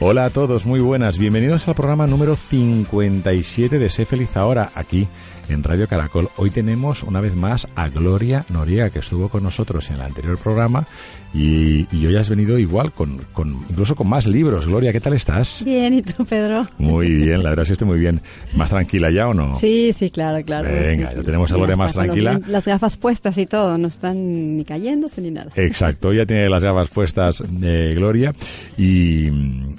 Hola a todos, muy buenas. Bienvenidos al programa número 57 de Sé Feliz Ahora, aquí en Radio Caracol. Hoy tenemos una vez más a Gloria Noriega, que estuvo con nosotros en el anterior programa y, y hoy has venido igual, con, con, incluso con más libros. Gloria, ¿qué tal estás? Bien, ¿y tú, Pedro? Muy bien, la verdad es que estoy muy bien. ¿Más tranquila ya o no? Sí, sí, claro, claro. Venga, ya tenemos a Gloria más tranquila. Las gafas puestas y todo, no están ni cayéndose ni nada. Exacto, ya tiene las gafas puestas eh, Gloria y,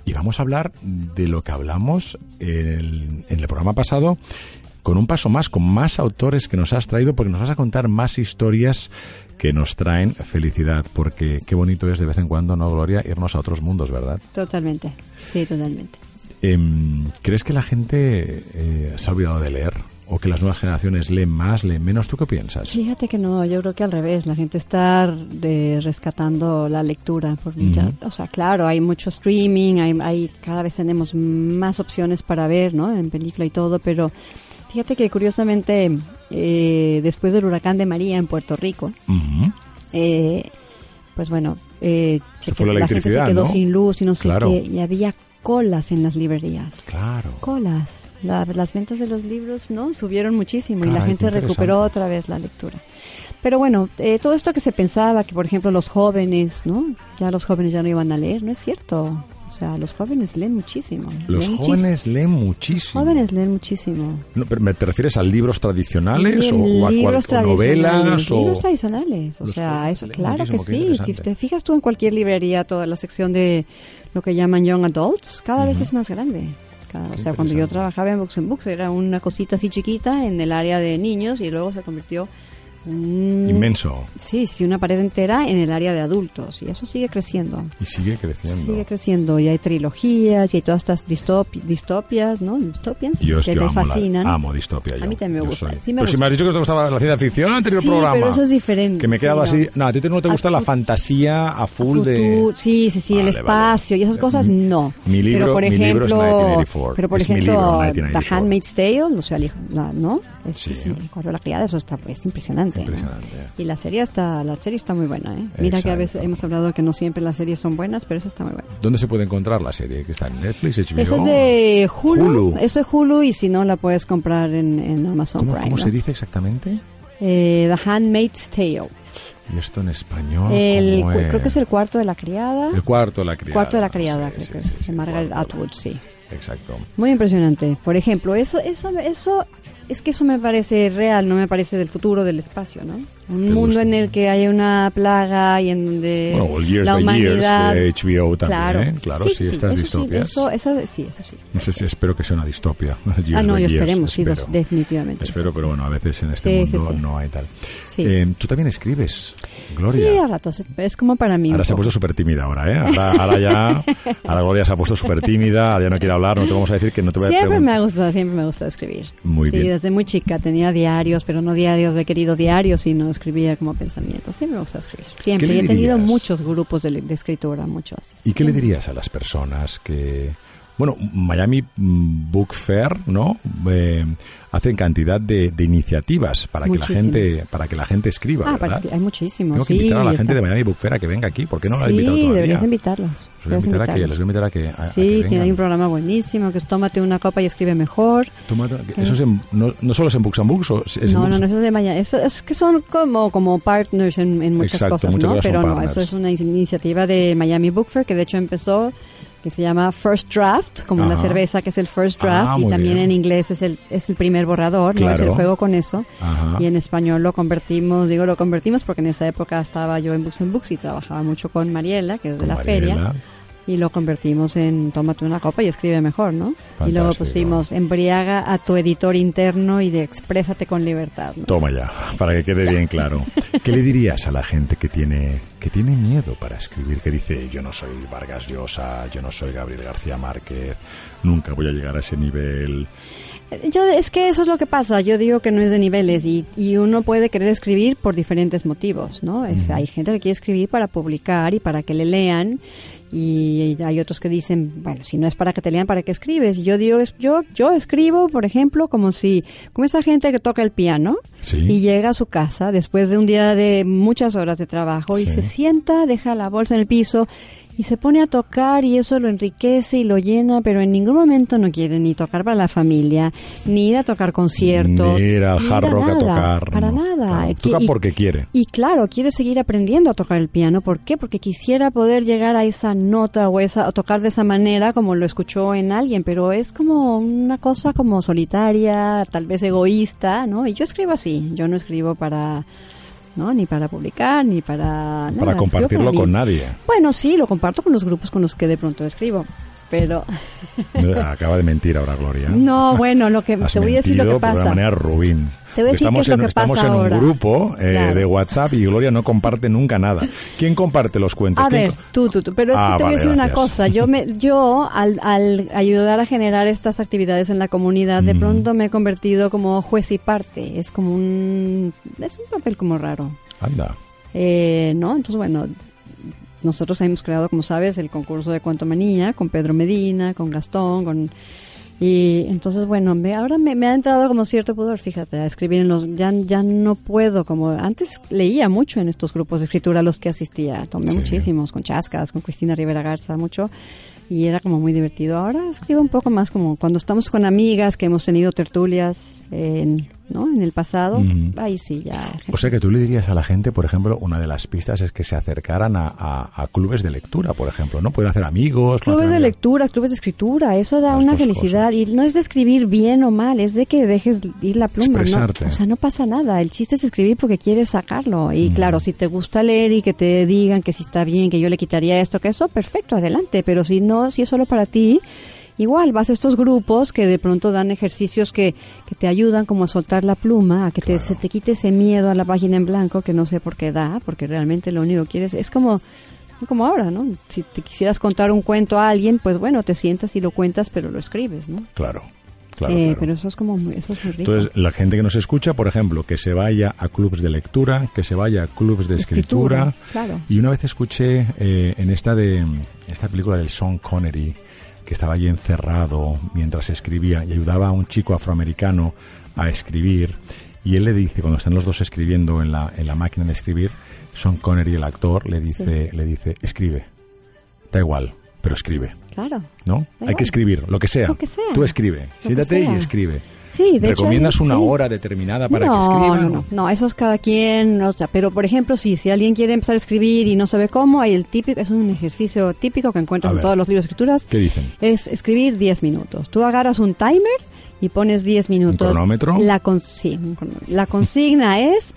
y, vamos a hablar de lo que hablamos en el, en el programa pasado con un paso más, con más autores que nos has traído, porque nos vas a contar más historias que nos traen felicidad, porque qué bonito es de vez en cuando, ¿no, Gloria? Irnos a otros mundos, ¿verdad? Totalmente, sí, totalmente. Eh, ¿Crees que la gente eh, se ha olvidado de leer? ¿O que las nuevas generaciones leen más, leen menos? ¿Tú qué piensas? Fíjate que no, yo creo que al revés, la gente está eh, rescatando la lectura. Por uh -huh. O sea, claro, hay mucho streaming, hay, hay, cada vez tenemos más opciones para ver, ¿no? En película y todo, pero Fíjate que curiosamente, eh, después del huracán de María en Puerto Rico, uh -huh. eh, pues bueno, eh, se, fue la, la gente se quedó ¿no? sin luz y no sé claro. qué, y había colas en las librerías. Claro. Colas. La, las ventas de los libros, ¿no? Subieron muchísimo Caray, y la gente recuperó otra vez la lectura. Pero bueno, eh, todo esto que se pensaba, que por ejemplo los jóvenes, ¿no? Ya los jóvenes ya no iban a leer, no es cierto. O sea, los jóvenes leen muchísimo. Los leen jóvenes leen muchísimo. Jóvenes leen muchísimo. No, pero ¿Te refieres a libros tradicionales Bien, o, a, libros o novelas? Libros o... tradicionales. O Los sea, eso, claro que sí. Si te fijas tú en cualquier librería, toda la sección de lo que llaman Young Adults, cada uh -huh. vez es más grande. Cada, o sea, cuando yo trabajaba en Books and Books era una cosita así chiquita en el área de niños y luego se convirtió un, Inmenso. Sí, sí, una pared entera en el área de adultos y eso sigue creciendo. Y sigue creciendo. Sigue creciendo y hay trilogías y hay todas estas distopi distopias, ¿no? Distopias yo, que yo te amo fascinan. La, amo distopia. Yo, a mí también me gusta. Sí me pero gusta. si me has dicho que te gustaba la ciencia ficción en el anterior sí, programa. pero eso es diferente. Que me he quedado sí, así. No, a ti no te gusta la fantasía a full a de. Sí, sí, sí, vale, el espacio vale. y esas cosas no. Mi libro, pero por mi ejemplo, libro es 1984. Pero por es ejemplo, mi libro, The Handmaid's Tale, o sea, la, ¿no? Es, sí. sí. De la criada, eso está pues impresionante. Impresionante. ¿no? Y la serie está, la serie está muy buena, ¿eh? Mira Exacto. que a veces hemos hablado que no siempre las series son buenas, pero esa está muy buena. ¿Dónde se puede encontrar la serie? ¿Que está en Netflix, HBO? Esa es de Hulu. Hulu. Eso es Hulu y si no la puedes comprar en, en Amazon ¿Cómo, Prime. ¿cómo ¿no? se dice exactamente? Eh, The Handmaid's Tale. ¿Y esto en español? El, ¿cómo es? Creo que es el cuarto de la criada. El cuarto de la criada. Cuarto de la criada, Sí, creo sí, que sí, es. de Margaret. Atwood, sí. Exacto. Muy impresionante. Por ejemplo, eso, eso, eso, es que eso me parece real, no me parece del futuro del espacio, ¿no? Un ¿Te mundo gusta? en el que hay una plaga y en donde Bueno, o el Years la humanidad... Years de HBO también, claro, ¿eh? Claro, sí, estas eso distopias. Sí, eso, esa- sí, eso sí. No sé si espero que sea una distopia. Ah, no, yo Years, esperemos, sí, espero. definitivamente. Espero, pero bueno, a veces en este Sí, sí, mundo sí. no hay tal. Sí. Eh, Tú también escribes, Gloria. Sí, a ratos, es como para mí. Ahora se ha puesto súper tímida ahora, ¿eh? Ahora, ahora ya, ahora Gloria se ha puesto súper tímida, ahora ya no quiere hablar, no te vamos a decir que no te voy a Siempre me ha gustado, siempre me ha gustado escribir. Muy sí, bien. Desde muy chica tenía diarios, pero no diarios de querido diarios, sino escribía como pensamientos. Siempre me gusta escribir. Siempre. ¿Qué Y he tenido muchos grupos de, de escritura, muchos. ¿Y qué le dirías a las personas que... Bueno, Miami mm, Book Fair, ¿no? Eh, hacen cantidad de, de iniciativas para que la gente para que la gente escriba, Ah, ¿verdad? que hay muchísimos. Tengo que sí, invitar a la está- gente de Miami Book Fair a que venga aquí. ¿Por qué no la he sí, invitado todavía? deberías invitarlos. Les voy a invitar a que, voy a invitar a que, a- a que Sí, tiene vengan. ahí un programa buenísimo que es tómate una copa y escribe mejor. Toma- eso es en- no, no solo es en Books and Books, es en no, Books- no, no, eso es de Miami. Es, es que son como, como partners en, en muchas Exacto, cosas, muchas ¿no? cosas Pero no, partners. eso es una in- iniciativa de Miami Book Fair que de hecho empezó que se llama First Draft, como Ajá. cerveza que es el First Ah, Draft, y también bien. en inglés es el, es el primer borrador, no es el juego con eso. Ajá. Y en español lo convertimos, digo lo convertimos porque en esa época estaba yo en Books and Books y trabajaba mucho con Mariela, que es de Con la Mariela. feria, y lo convertimos en tómate una copa y escribe mejor, ¿no? Y luego pusimos embriaga a tu editor interno y de exprésate con libertad. ¿no? Toma ya, para que quede bien claro. ¿Qué le dirías a la gente que tiene, que tiene miedo para escribir? Que dice, yo no soy Vargas Llosa, yo no soy Gabriel García Márquez, nunca voy a llegar a ese nivel. Yo es que eso es lo que pasa. Yo digo que no es de niveles y, y uno puede querer escribir por diferentes motivos, ¿no? Es, Hay gente que quiere escribir para publicar y para que le lean y hay otros que dicen, bueno, si no es para que te lean, ¿para qué escribes? Y yo digo, es, yo yo escribo, por ejemplo, como si como esa gente que toca el piano Sí. y llega a su casa después de un día de muchas horas de trabajo y se sienta, deja la bolsa en el piso y se pone a tocar y eso lo enriquece y lo llena, pero en ningún momento no quiere ni tocar para la familia, ni ir a tocar conciertos, Ni ir al hard rock a nada, tocar. para no. nada. No, Y- Toca porque quiere. y claro, quiere seguir aprendiendo a tocar el piano. ¿Por qué? Porque quisiera poder llegar a esa nota o, esa, o tocar de esa manera como lo escuchó en alguien, pero es como una cosa como solitaria, tal vez egoísta, ¿no? Y yo escribo así, yo no escribo para, ¿no? Ni para publicar, ni para... nada, Para compartirlo con nadie. Bueno, sí, lo comparto con los grupos con los que de pronto escribo, pero... Acaba de mentir ahora Gloria. No, bueno, lo que Has te voy a decir lo que de pasa. una manera ruin. Te voy a decir estamos qué es lo en, que estamos pasa en un ahora. grupo eh, Claro. de WhatsApp y Gloria no comparte nunca nada. ¿Quién comparte los cuentos? A ¿Quién ver, tú, tú, tú. Pero es Ah, que te voy a decir una cosa. Yo, me, yo al, al ayudar a generar estas actividades en la comunidad, de Mm. pronto me he convertido como juez y parte. Es como un... Es un papel como raro. Anda. Eh, ¿No? Entonces, bueno, nosotros hemos creado, como sabes, el concurso de Cuento Manía con Pedro Medina, con Gastón, con... Y entonces, bueno, me, ahora me, me ha entrado como cierto pudor, fíjate, a escribir en los... Ya, ya no puedo, como... Antes leía mucho en estos grupos de escritura a los que asistía. Tomé Sí. muchísimos, con Chascas, con Cristina Rivera Garza, mucho. Y era como muy divertido. Ahora escribo un poco más como cuando estamos con amigas que hemos tenido tertulias en, ¿no? en el pasado. Ahí sí, ya... O sea que tú le dirías a la gente, por ejemplo, una de las pistas es que se acercaran a, a- a clubes de lectura, por ejemplo, ¿no? Pueden hacer amigos. Clubes de lectura, clubes de escritura, eso da Las una felicidad y no es de escribir bien o mal, es de que dejes ir la pluma, ¿no? O sea, no pasa nada, el chiste es escribir porque quieres sacarlo y Mm. claro, si te gusta leer y que te digan que si está bien, que yo le quitaría esto, que eso, perfecto, adelante, pero si no, si es solo para ti, igual vas a estos grupos que de pronto dan ejercicios que, que te ayudan como a soltar la pluma, a que te- se te quite ese miedo a la página en blanco que no sé por qué da, porque realmente lo único que quieres es como como ahora, ¿no? Si te quisieras contar un cuento a alguien, pues bueno, te sientas y lo cuentas, pero lo escribes, ¿no? Claro, claro, Eh, claro. Pero eso es como muy, eso es muy rico. Entonces, la gente que nos escucha, por ejemplo, que se vaya a clubes de lectura, que se vaya a clubes de escritura. Escritura, claro. Y una vez escuché eh, en esta de esta película del Sean Connery, que estaba allí encerrado mientras escribía y ayudaba a un chico afroamericano a escribir. Y él le dice, cuando están los dos escribiendo en la, en la máquina de escribir, Sean Connery, el actor, le dice, le dice, escribe. Da igual, pero escribe. claro. ¿No? Hay que escribir, lo que sea. Lo que sea. Tú escribe. Lo Siéntate y escribe. Sí, de ¿Recomiendas una sí. hora determinada para no, que escriban? No, no, no, eso es cada quien, o sea, pero por ejemplo, sí, si alguien quiere empezar a escribir y no sabe cómo, hay el típico, es un ejercicio típico que encuentras en todos los libros de escrituras, ¿Qué dicen? es escribir 10 minutos. Tú agarras un timer y pones 10 minutos. cronómetro? La con- sí, un cronómetro. La consigna es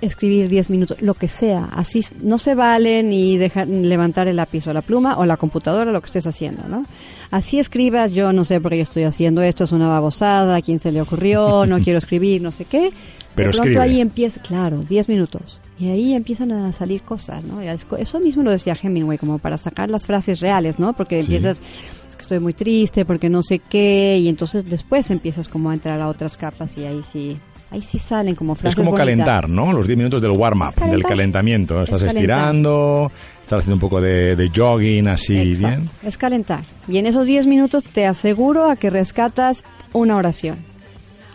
escribir 10 minutos, lo que sea. Así no se vale ni dejar levantar el lápiz o la pluma o la computadora, lo que estés haciendo, ¿no? Así escribas, yo no sé por qué yo estoy haciendo esto, es una babosada, a quién se le ocurrió, no quiero escribir, no sé qué. Pero de pronto escribe. ahí empieza, claro, 10 minutos. Y ahí empiezan a salir cosas, ¿no? Eso mismo lo decía Hemingway, como para sacar las frases reales, ¿no? Porque Sí. empiezas, es que estoy muy triste, porque no sé qué, y entonces después empiezas como a entrar a otras capas y ahí sí, ahí sí salen como Es frases como bonitas. calentar, ¿no? Los 10 minutos del warm-up, Es del calentamiento. Estás Es estirando, estás haciendo un poco de, de jogging así Exacto, bien. Es calentar. Y en esos 10 minutos te aseguro a que rescatas una oración.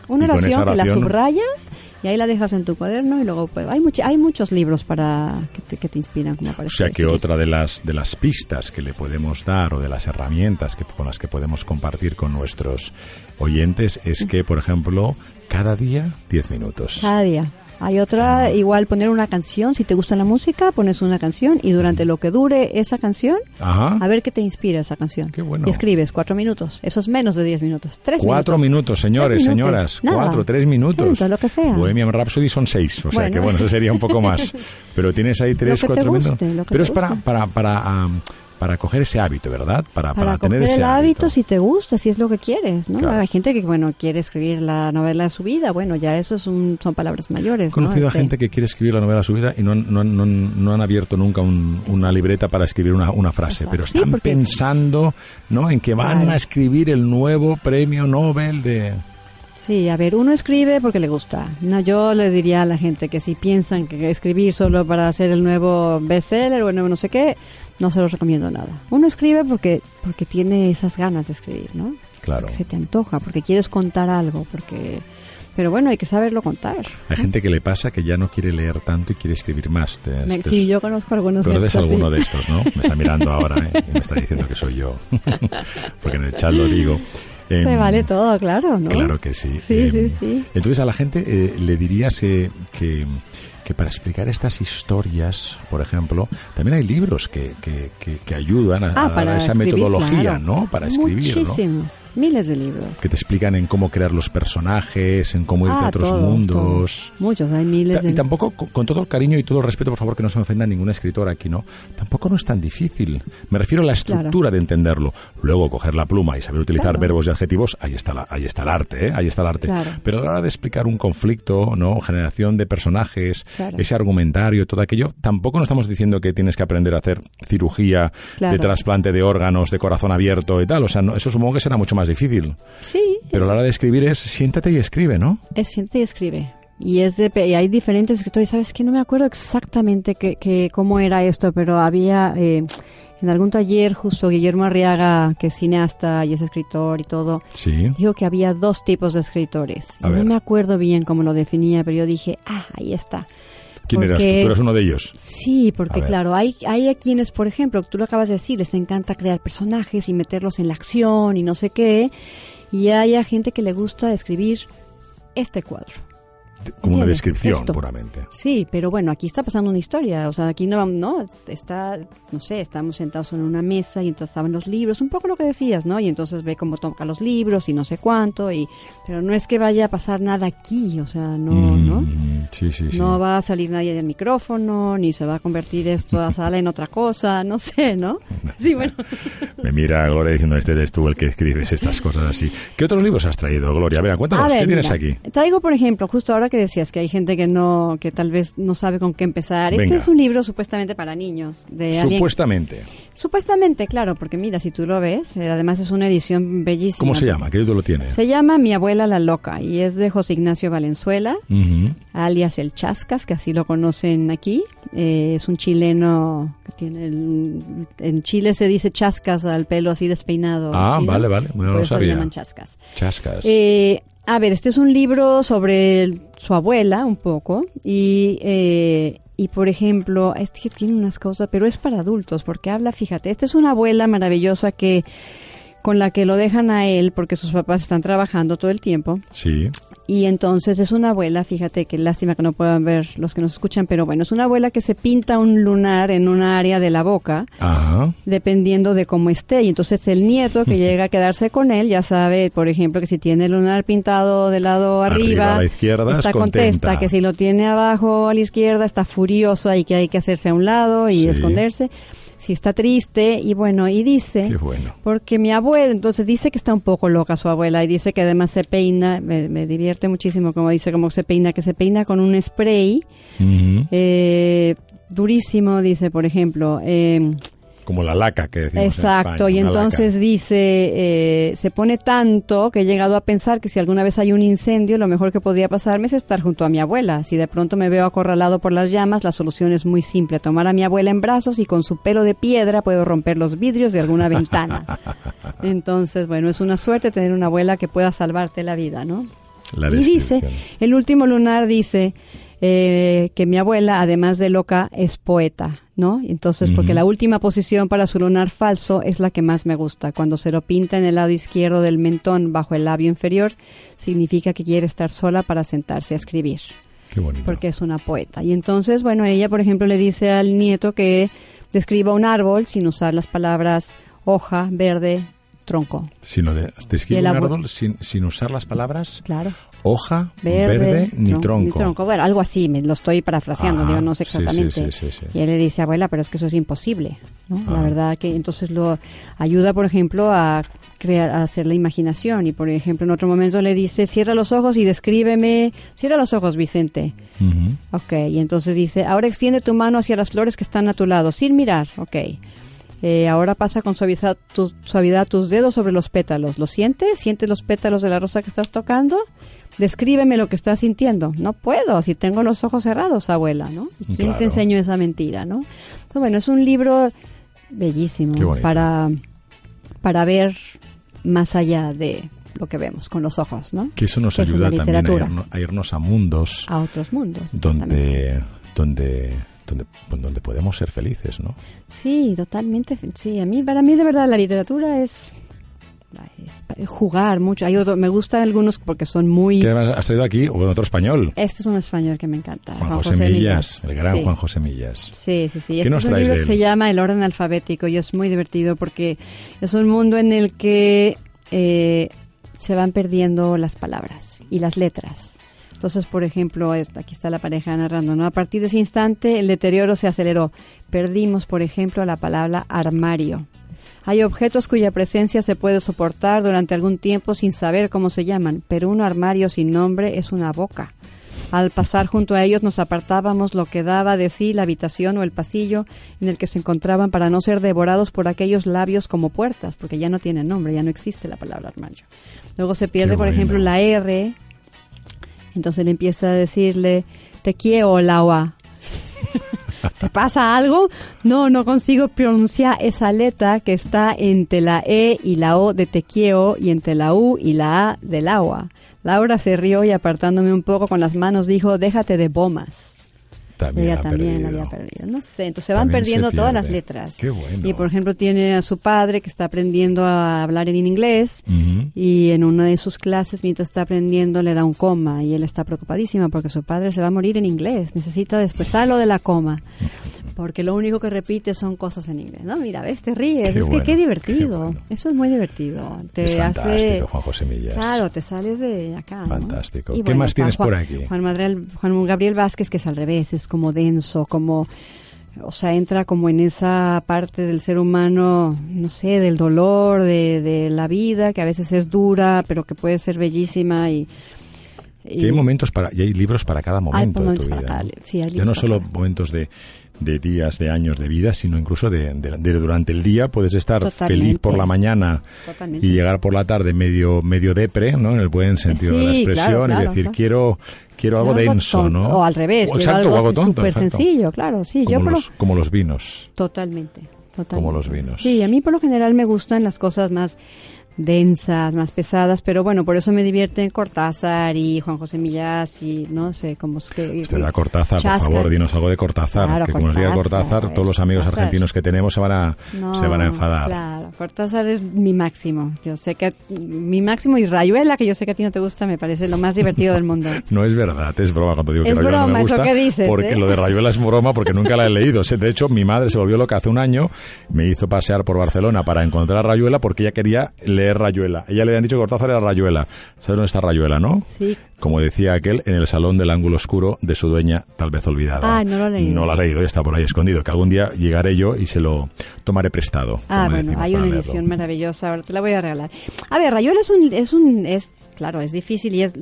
Una oración, que la subrayas y ahí la dejas en tu cuaderno y luego pues, hay, much- hay muchos libros para que te, que te inspiran como O sea que otra de las de las pistas que le podemos dar o de las herramientas que, con las que podemos compartir con nuestros oyentes es que, por ejemplo, cada día 10 minutos. Cada día. Hay otra, igual poner una canción, si te gusta la música, pones una canción y durante lo que dure esa canción, Ajá. a ver qué te inspira esa canción. Qué bueno. Y escribes cuatro minutos, eso es menos de diez minutos, tres Cuatro minutos, señores, Tres señoras. minutos, nada. Cuatro, tres minutos. Punto, lo que sea. Bohemian Rhapsody son seis, o sea que bueno, eso sería un poco más. Pero tienes ahí tres, cuatro guste, minutos. Pero es para, guste. para, para, am, para coger ese hábito, ¿verdad? Para, Para, tener coger ese el hábito si te gusta, si es lo que quieres, ¿no? Claro. Hay gente que, bueno, quiere escribir la novela de su vida, bueno, ya eso es un, son palabras mayores, He conocido ¿no? a Este, gente que quiere escribir la novela de su vida y no, no, no, han- no han abierto nunca un- una libreta para escribir una, una frase, Exacto. pero Sí, están porque- pensando ¿no? en que van a escribir el nuevo premio Nobel de... Sí, a ver, uno escribe porque le gusta. No, yo le diría a la gente que si piensan que escribir solo para hacer el nuevo bestseller o el nuevo no sé qué, no se los recomiendo nada. Uno escribe porque porque tiene esas ganas de escribir, ¿no? Claro. Porque se te antoja, porque quieres contar algo, porque pero bueno, hay que saberlo contar. Hay gente que le pasa que ya no quiere leer tanto y quiere escribir más. Te- Me- te- sí, yo conozco algunos eres estos, sí. alguno de estos, ¿no? Me está mirando ahora ¿eh? y me está diciendo que soy yo. Porque en el chat lo digo. Se Em, vale todo, claro, ¿no? Claro que sí. Sí, Em, sí, sí. Entonces a la gente eh, le dirías eh, que, que para explicar estas historias, por ejemplo, también hay libros que, que, que, que ayudan a, Ah, a esa metodología, claro. ¿no? Para escribir, ¿no? Miles de libros. Que te explican en cómo crear los personajes, en cómo irte Ah, a otros todos, mundos. todos. Muchos, hay miles Ta- de Y tampoco, con, todo el cariño y todo el respeto, por favor, que no se me ofenda ningún escritor aquí, ¿no? Tampoco no es tan difícil. Me refiero a la estructura de entenderlo. Luego, coger la pluma y saber utilizar Claro. verbos y adjetivos, ahí está, la, ahí está el arte, ¿eh? Ahí está el arte. Claro. Pero a la hora de explicar un conflicto, ¿no? Generación de personajes, ese argumentario, todo aquello, tampoco no estamos diciendo que tienes que aprender a hacer cirugía de trasplante de órganos, de corazón abierto y tal. O sea, no- eso supongo que será mucho más difícil. Sí, Pero a la hora de escribir es siéntate y escribe, ¿no? es siente y escribe. Y es de, y hay diferentes escritores, ¿sabes que No me acuerdo exactamente que, que cómo era esto, pero había eh, en algún taller justo Guillermo Arriaga, que es cineasta y es escritor y todo, Sí. dijo que había dos tipos de escritores. A Y ver. no me acuerdo bien cómo lo definía, pero yo dije, ah, ahí está. ¿Quién eras tú? Porque uno de ellos. Sí, porque claro, hay, hay a quienes, por ejemplo, tú lo acabas de decir, les encanta crear personajes y meterlos en la acción y no sé qué, y hay a gente que le gusta escribir este cuadro. Como una descripción, Esto. puramente. Sí, pero bueno, aquí está pasando una historia, o sea, aquí no, no, está, no sé, estamos sentados en una mesa y entonces estaban los libros, un poco lo que decías, ¿no? Y entonces ve cómo toca los libros y no sé cuánto, y, pero no es que vaya a pasar nada aquí, o sea, no, Mm, ¿no? Sí, sí, sí. No va a salir nadie del micrófono, ni se va a convertir esto a sala en otra cosa, no sé, ¿no? Sí, bueno. Me mira Gloria diciendo, este eres tú el que escribes estas cosas así. ¿Qué otros libros has traído, Gloria? A ver, cuéntanos, A ver, ¿qué tienes aquí? Traigo, por ejemplo, justo ahora que decías que hay gente que no, que tal vez no sabe con qué empezar. Venga. Este es un libro supuestamente para niños, de alguien- Supuestamente. Supuestamente, claro, porque mira, si tú lo ves, eh, además es una edición bellísima. ¿Cómo se llama? ¿Qué título tiene? Se llama Mi abuela la loca y es de José Ignacio Valenzuela, Ujú. alias el Chascas, que así lo conocen aquí. Eh, es un chileno que tiene el- en Chile se dice Chascas al pelo así despeinado. Ah, vale, vale, no por lo sabía. llaman Chascas. Chascas. Eh, a ver, este es un libro sobre su abuela, un poco, y, eh, y por ejemplo, este que tiene unas cosas, pero es para adultos, porque habla, fíjate, esta es una abuela maravillosa que con la que lo dejan a él porque sus papás están trabajando todo el tiempo Sí. Y entonces es una abuela, fíjate qué lástima que no puedan ver los que nos escuchan, pero bueno, es una abuela que se pinta un lunar en una área de la boca Ajá. dependiendo de cómo esté. Y entonces el nieto que llega a quedarse con él ya sabe, por ejemplo, que si tiene el lunar pintado del lado Arriba arriba, a la izquierda, está es contenta. contesta, que si lo tiene abajo a la izquierda está furiosa y que hay que hacerse a un lado y Sí. esconderse. Si está triste y bueno, y dice... Qué bueno. Porque mi abuela, entonces dice que está un poco loca su abuela y dice que además se peina, me, me divierte muchísimo como dice cómo se peina, que se peina con un spray eh, durísimo, dice por ejemplo. Eh, Como la laca que decimos en Exacto, España, y laca. entonces dice, eh, se pone tanto que he llegado a pensar que si alguna vez hay un incendio, lo mejor que podría pasarme es estar junto a mi abuela. Si de pronto me veo acorralado por las llamas, la solución es muy simple, tomar a mi abuela en brazos y con su pelo de piedra puedo romper los vidrios de alguna ventana. Entonces, bueno, es una suerte tener una abuela que pueda salvarte la vida, ¿no? La y dice, el último lunar dice eh, que mi abuela, además de loca, es poeta, ¿no? Entonces, porque la última posición para su lunar falso es la que más me gusta. Cuando se lo pinta en el lado izquierdo del mentón bajo el labio inferior, significa que quiere estar sola para sentarse a escribir. Qué bonito. porque es una poeta. Y entonces, bueno, ella, por ejemplo, le dice al nieto que describa un árbol sin usar las palabras hoja, verde, tronco. Sino de, Y describe el un abue- árbol sin, sin usar las palabras Claro. hoja, Verde, verde, ni, tron- tronco. Bueno, algo así, me lo estoy parafraseando, digo, no sé exactamente. sí, sí, sí. Y él le dice, abuela, pero es que eso es imposible. ¿no? La Ah. verdad que entonces lo ayuda, por ejemplo, a crear, a hacer la imaginación. Y por ejemplo, en otro momento le dice, cierra los ojos y descríbeme, cierra los ojos, Vicente. Ujú. Ok, y entonces dice, ahora extiende tu mano hacia las flores que están a tu lado, sin mirar. Ok. Eh, ahora pasa con suavidad, tu- suavidad tus dedos sobre los pétalos. ¿Lo sientes? ¿Sientes los pétalos de la rosa que estás tocando? Descríbeme lo que estás sintiendo. No puedo, si tengo los ojos cerrados, abuela, ¿no? Claro. te enseño esa mentira, ¿no? Entonces, bueno, es un libro bellísimo para, para ver más allá de lo que vemos con los ojos, ¿no? Que eso nos ayuda también a a irnos a mundos A otros mundos. donde, donde, donde, pues, donde podemos ser felices, ¿no? Sí, totalmente. Sí, a mí, para mí de verdad la literatura es, jugar mucho. Hay otro- me gustan algunos porque son muy... ¿Qué has traído aquí? O en otro español. Este es un español que me encanta. Juan José Millas, el gran Sí. Juan José Millas. Sí, sí, sí. ¿Qué Este nos es un traes libro de que él? se llama El orden alfabético y es muy divertido porque es un mundo en el que eh, se van perdiendo las palabras y las letras. Entonces, por ejemplo, aquí está la pareja narrando, ¿no? A partir de ese instante el deterioro se aceleró. Perdimos, por ejemplo, la palabra armario. Hay objetos cuya presencia se puede soportar durante algún tiempo sin saber cómo se llaman, pero un armario sin nombre es una boca. Al pasar junto a ellos nos apartábamos lo que daba de sí la habitación o el pasillo en el que se encontraban para no ser devorados por aquellos labios como puertas, porque ya no tienen nombre, ya no existe la palabra armario. Luego se pierde, Qué por bueno. ejemplo, la R, entonces él empieza a decirle, te quiero, Laua. ¿Te pasa algo? No, no consigo pronunciar esa letra que está entre la E y la O de te quiero y entre la U y la A del agua. Laura se rió y apartándome un poco con las manos dijo, déjate de bomas. También Ella también la había perdido. No sé, entonces se van También se perdiendo todas las letras. Qué bueno. Y por ejemplo tiene a su padre que está aprendiendo a hablar en inglés y en una de sus clases mientras está aprendiendo le da un coma y él está preocupadísimo porque su padre se va a morir en inglés. Necesita despertarlo de la coma porque lo único que repite son cosas en inglés. No, mira, ves, te ríes. Qué es bueno, que qué divertido. qué bueno. Eso es muy divertido. Te Es hace fantástico, Juan José Millas. Claro, te sales de acá. Fantástico. ¿Qué más tienes Juan- por aquí? Juan, Madrial- Juan Gabriel Vázquez, que es al revés, es como denso, como. O sea, entra como en esa parte del ser humano, no sé, del dolor, de, de la vida, que a veces es dura, pero que puede ser bellísima y. y- Que hay momentos para, y hay libros para cada momento de tu vida. cada sí, ya no solo cada- momentos de, de días, de años de vida, sino incluso de, de- de durante el día puedes estar Totalmente. feliz por la mañana Totalmente. y llegar por la tarde medio medio depre, ¿no? En el buen sentido de la expresión claro, y decir claro. quiero quiero algo denso, tonto, ¿no? O al revés, O quiero exacto, o algo súper sencillo, claro, sí. Como yo por lo- los, como los vinos. Totalmente, totalmente. Como los vinos. Sí, a mí por lo general me gustan las cosas más densas, más pesadas, pero bueno, por eso me divierten Cortázar y Juan José Millás y no sé, como es que... Usted da Cortázar, por favor, dinos algo de Cortázar. Claro, que como nos diga Cortázar, todos los amigos Cortázar. argentinos que tenemos se van a, No, se van a enfadar. Claro, Cortázar es mi máximo. Yo sé que mi máximo y Rayuela, que yo sé que a ti no te gusta, me parece lo más divertido del mundo. No es verdad, es broma cuando digo que Es Rayuela no me broma eso gusta. que dices, porque ¿eh? lo de Rayuela es broma porque nunca la he leído. De hecho, mi madre se volvió loca hace un año, me hizo pasear por Barcelona para encontrar a Rayuela porque ella quería leer Rayuela. Ella le habían dicho que Cortázar era Rayuela. ¿Sabes dónde está Rayuela, no? Sí. Como decía aquel, en el salón del ángulo oscuro de su dueña, tal vez olvidada. Ah, no lo he leído. No lo ha leído, ya está por ahí escondido. Que algún día llegaré yo y se lo tomaré prestado. Ah, bueno, decimos, hay una leerlo. edición maravillosa, ahora te la voy a regalar. A ver, Rayuela es un, es un, es, claro, es difícil y es,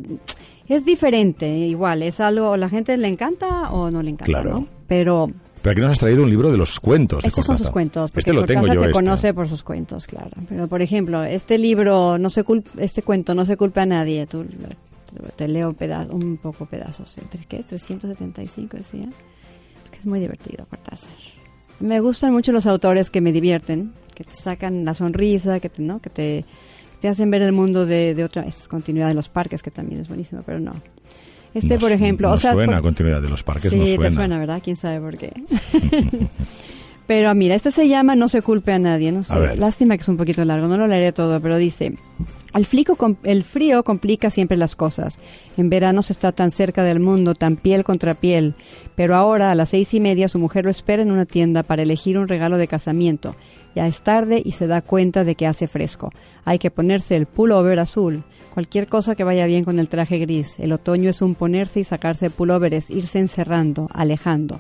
es diferente, igual, es algo, la gente le encanta o no le encanta, Claro. ¿no? Pero Pero aquí nos has traído un libro de los cuentos. de estos son sus cuentos, porque Este lo tengo yo. se este. conoce por sus cuentos, claro. Pero, por ejemplo, este libro, no se cul- este cuento no se culpa a nadie, tú te leo peda- un poco pedazos, ¿entre qué? 375 decía. Es que es muy divertido, Cortázar. Me gustan mucho los autores que me divierten, que te sacan la sonrisa, que te, ¿no? que te, te hacen ver el mundo de, de otra es continuidad de los parques, que también es buenísimo, pero no. Este, Nos- por ejemplo, nos o sea, suena por- continuidad de los parques, sí, nos te suena. suena, ¿verdad? ¿Quién sabe por qué? Pero mira, este se llama No se culpe a nadie, no sé. A. Lástima que es un poquito largo, no lo leeré todo, pero dice, el, flico el frío complica siempre las cosas. En verano se está tan cerca del mundo, tan piel contra piel. Pero ahora, a las seis y media, su mujer lo espera en una tienda para elegir un regalo de casamiento. Ya es tarde y se da cuenta de que hace fresco. Hay que ponerse el pullover azul. Cualquier cosa que vaya bien con el traje gris. El otoño es un ponerse y sacarse pulóveres, irse encerrando, alejando.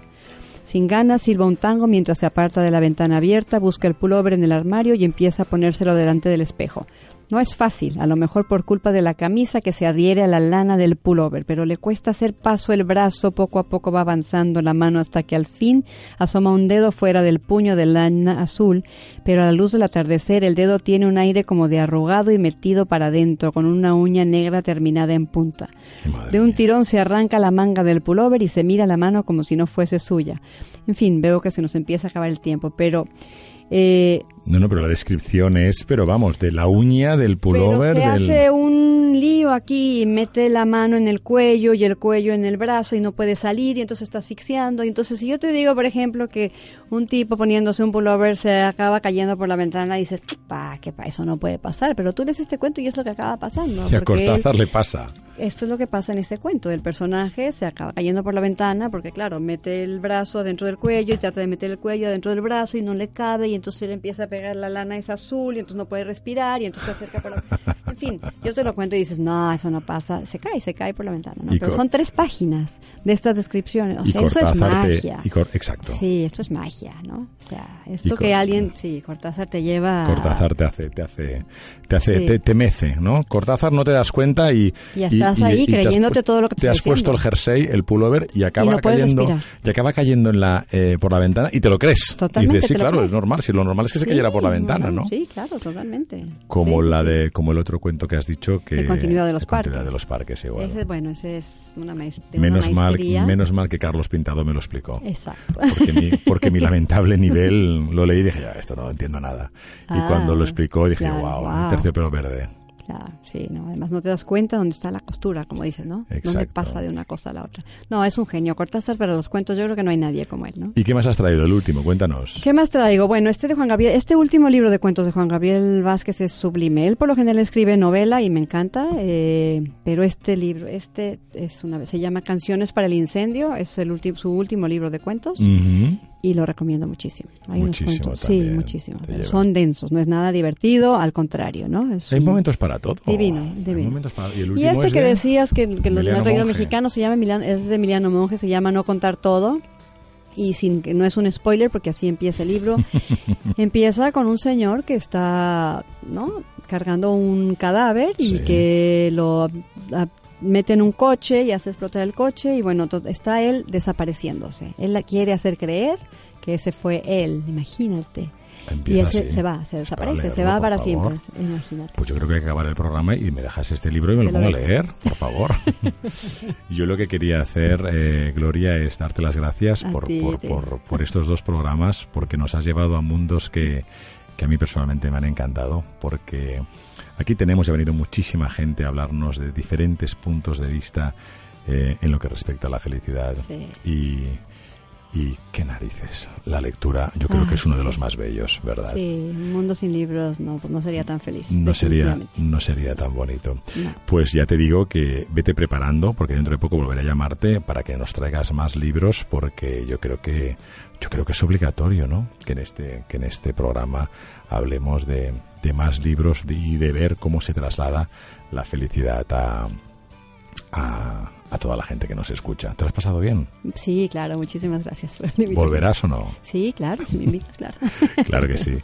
Sin ganas, silba un tango mientras se aparta de la ventana abierta, busca el pullover en el armario y empieza a ponérselo delante del espejo. No es fácil, a lo mejor por culpa de la camisa que se adhiere a la lana del pullover, pero le cuesta hacer paso el brazo, poco a poco va avanzando la mano hasta que al fin asoma un dedo fuera del puño de lana azul, pero a la luz del atardecer el dedo tiene un aire como de arrugado y metido para adentro, con una uña negra terminada en punta. Madre De un tirón se arranca la manga del pullover y se mira la mano como si no fuese suya. En fin, veo que se nos empieza a acabar el tiempo, pero... eh, No, no, pero la descripción es, pero vamos, de la uña, del pullover, pero se del... hace un lío aquí y mete la mano en el cuello y el cuello en el brazo y no puede salir y entonces está asfixiando. Y entonces si yo te digo, por ejemplo, que un tipo poniéndose un pullover se acaba cayendo por la ventana y dices, pa, que pa, eso no puede pasar. Pero tú lees este cuento y es lo que acaba pasando. Que a porque él- Cortázar le pasa. esto es lo que pasa en este cuento. El personaje se acaba cayendo por la ventana porque, claro, mete el brazo adentro del cuello y trata de meter el cuello adentro del brazo y no le cabe y entonces le empieza a pegar la lana es azul y entonces no puede respirar y entonces se acerca. En fin, yo te lo cuento y dices, no, eso no pasa. Se cae, se cae por la ventana. ¿no? Y Pero son tres páginas de estas descripciones. O y sea, eso es te- magia. y exacto. Sí, esto es magia, ¿no? O sea, esto Y que alguien, sí, Cortázar te lleva... Cortázar te hace, te hace, te hace, Sí. te, te mece, ¿no? Cortázar no te das cuenta y Y estás ahí te has creyéndote pu- todo lo que te te has estoy puesto el diciendo. jersey, el pullover y acaba no puedes cayendo, y acaba cayendo en la eh, por la ventana y te lo crees. Totalmente, y dices, sí, claro, crees. es normal. Si lo normal es que se Sí, cayera por la ventana, ¿no? Sí, claro, totalmente. Como la de, como el otro cuento que has dicho que continuidad de los continuidad parques. de los parques, igual. Ese, bueno, ese es una, maest- de una menos mal, maestría. menos mal que Carlos Pintado me lo explicó. Exacto. porque mi, porque mi lamentable nivel lo leí y dije, ya, esto no entiendo nada. Y Ah, cuando lo explicó dije, claro, wow, wow. el terciopelo verde. Sí, no, además no te das cuenta dónde está la costura, como dices, ¿no? Dónde Exacto. pasa de una cosa a la otra. No, es un genio. Cortázar para los cuentos, yo creo que no hay nadie como él, ¿no? ¿Y qué más has traído? El último, cuéntanos. ¿Qué más traigo? Bueno, este de Juan Gabriel, este último libro de cuentos de Juan Gabriel Vázquez es sublime. Él por lo general escribe novela y me encanta, eh, pero este libro, este es una, se llama Canciones para el incendio, es el último, su último libro de cuentos. Y lo recomiendo muchísimo. Hay unos Muchísimo cuentos, también sí, muchísimo. son densos, no es nada divertido, al contrario, ¿no? Es Hay un- momentos para todo. Divino, divino. para- Y, el Y último este es que de decías que, que lo me Emiliano ha traído Monge. mexicano se llama Emiliano, es de Emiliano Monge, se llama No contar todo. Y sin que no es un spoiler porque así empieza el libro. empieza con un señor que está, ¿no? cargando un cadáver y Sí. que lo ah, mete en un coche y hace explotar el coche y bueno, está él desapareciéndose. Él la quiere hacer creer que ese fue él, imagínate. Y él se, va, se Para desaparece, se va para favor. siempre, imagínate. Pues yo creo que hay que acabar el programa y me dejas este libro y me lo pongo a leer, por favor. yo lo que quería hacer, eh, Gloria, es darte las gracias por, ti, por, por- por estos dos programas, porque nos has llevado a mundos que, que a mí personalmente me han encantado, porque aquí tenemos y ha venido muchísima gente a hablarnos de diferentes puntos de vista eh, en lo que respecta a la felicidad. Sí. Y, y qué narices, la lectura yo creo Ah, que es uno de los más bellos, ¿verdad? Sí, un mundo sin libros no, pues no sería tan feliz. no sería no sería tan bonito. No. Pues ya te digo que vete preparando porque dentro de poco volveré a llamarte para que nos traigas más libros porque yo creo que yo creo que es obligatorio, ¿no? Que en este que en este programa hablemos de, de más libros y de ver cómo se traslada la felicidad a, a a toda la gente que nos escucha. ¿Te lo has pasado bien? Sí, claro, muchísimas gracias por la. ¿Volverás o no? Sí, claro, si me invitas, claro. Claro que sí.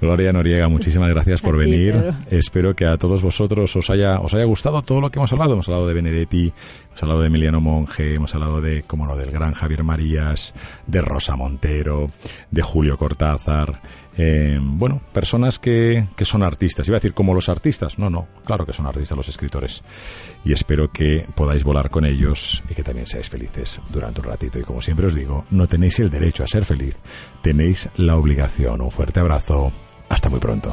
Gloria Noriega, muchísimas gracias por ti, venir. Pedro. Espero que a todos vosotros os haya, os haya gustado todo lo que hemos hablado. Hemos hablado de Benedetti, hemos hablado de Emiliano Monge, hemos hablado de, como no, del gran Javier Marías, de Rosa Montero, de Julio Cortázar. Eh, bueno, personas que, que son artistas. Iba a decir como los artistas. No, no, claro que son artistas los escritores. Y espero que podáis volar con ellos y que también seáis felices durante un ratito. Y como siempre os digo, no tenéis el derecho a ser feliz, tenéis la obligación. Un fuerte abrazo. Hasta muy pronto.